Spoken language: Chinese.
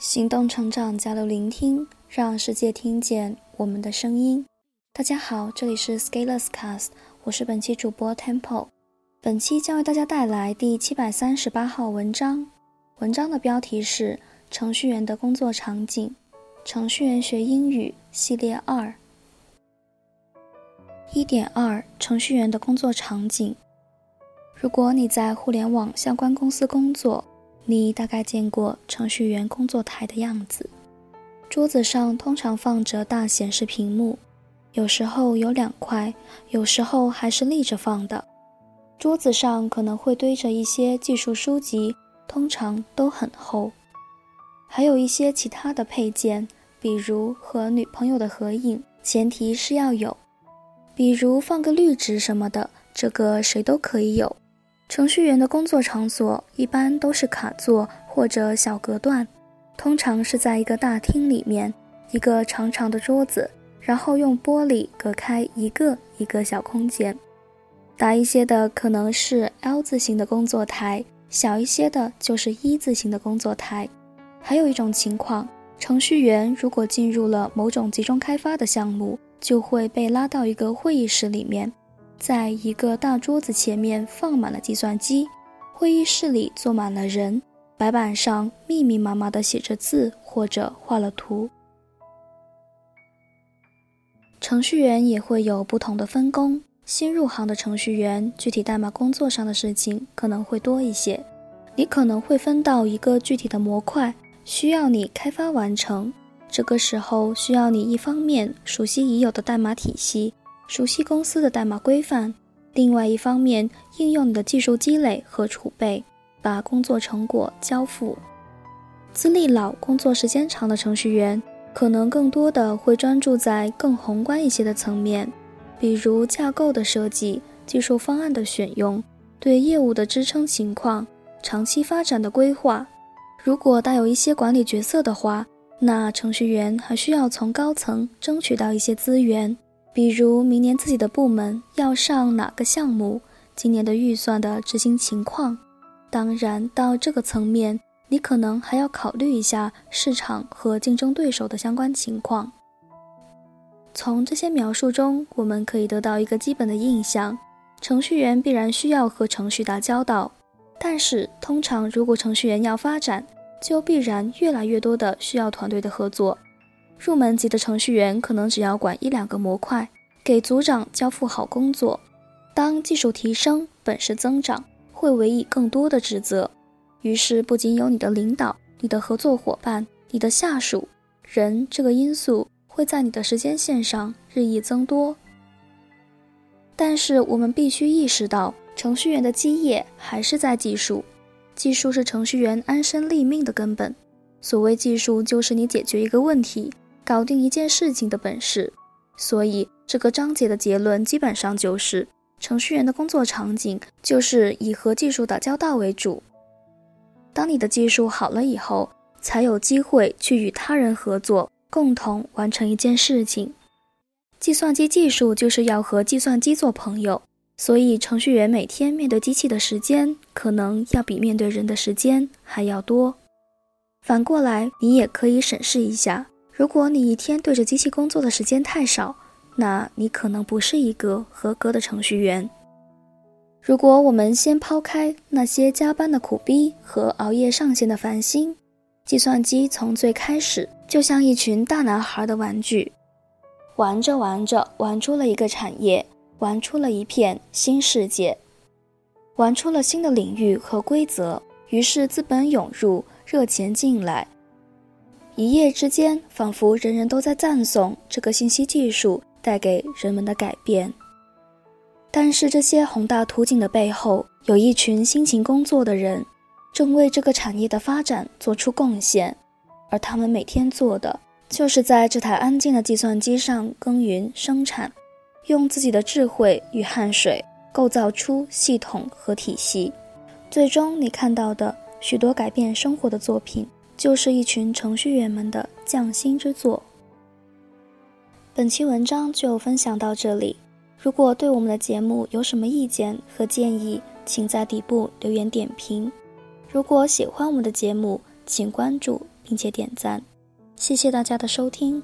行动、成长、交流、聆听，让世界听见我们的声音。大家好，这里是 Scalers Cast，我是本期主播 Temple。本期将为大家带来第七百三十八号文章。文章的标题是《程序员的工作场景》，程序员学英语系列二。一点二，程序员的工作场景。如果你在互联网相关公司工作，你大概见过程序员工作台的样子。桌子上通常放着大显示屏幕，有时候有两块，有时候还是立着放的。桌子上可能会堆着一些技术书籍，通常都很厚，还有一些其他的配件，比如和女朋友的合影，前提是要有；比如放个绿植什么的，这个谁都可以有。程序员的工作场所一般都是卡座或者小隔断，通常是在一个大厅里面，一个长长的桌子，然后用玻璃隔开一个一个小空间。大一些的可能是 L 字形的工作台，小一些的就是一字形的工作台。还有一种情况，程序员如果进入了某种集中开发的项目，就会被拉到一个会议室里面。在一个大桌子前面放满了计算机，会议室里坐满了人，白板上密密麻麻地写着字或者画了图。程序员也会有不同的分工，新入行的程序员具体代码工作上的事情可能会多一些，你可能会分到一个具体的模块，需要你开发完成。这个时候需要你一方面熟悉已有的代码体系。熟悉公司的代码规范，另外一方面应用你的技术积累和储备，把工作成果交付。资历老、工作时间长的程序员，可能更多的会专注在更宏观一些的层面，比如架构的设计、技术方案的选用、对业务的支撑情况、长期发展的规划。如果带有一些管理角色的话，那程序员还需要从高层争取到一些资源。比如明年自己的部门要上哪个项目，今年的预算的执行情况。当然，到这个层面，你可能还要考虑一下市场和竞争对手的相关情况。从这些描述中，我们可以得到一个基本的印象：程序员必然需要和程序打交道。但是，通常如果程序员要发展，就必然越来越多的需要团队的合作。入门级的程序员可能只要管一两个模块，给组长交付好工作。当技术提升、本事增长，会委以更多的职责。于是，不仅有你的领导、你的合作伙伴、你的下属，人这个因素会在你的时间线上日益增多。但是，我们必须意识到，程序员的基业还是在技术。技术是程序员安身立命的根本。所谓技术，就是你解决一个问题。搞定一件事情的本事，所以这个章节的结论基本上就是：程序员的工作场景就是以和技术打交道为主。当你的技术好了以后，才有机会去与他人合作，共同完成一件事情。计算机技术就是要和计算机做朋友，所以程序员每天面对机器的时间，可能要比面对人的时间还要多。反过来，你也可以审视一下。如果你一天对着机器工作的时间太少，那你可能不是一个合格的程序员。如果我们先抛开那些加班的苦逼和熬夜上线的烦心，计算机从最开始就像一群大男孩的玩具，玩着玩着玩出了一个产业，玩出了一片新世界，玩出了新的领域和规则。于是资本涌入，热钱进来。一夜之间，仿佛人人都在赞颂这个信息技术带给人们的改变。但是，这些宏大图景的背后，有一群辛勤工作的人，正为这个产业的发展做出贡献。而他们每天做的，就是在这台安静的计算机上耕耘生产，用自己的智慧与汗水构造出系统和体系。最终，你看到的许多改变生活的作品。就是一群程序员们的匠心之作。本期文章就分享到这里。如果对我们的节目有什么意见和建议，请在底部留言点评。如果喜欢我们的节目，请关注。并且点赞。谢谢大家的收听。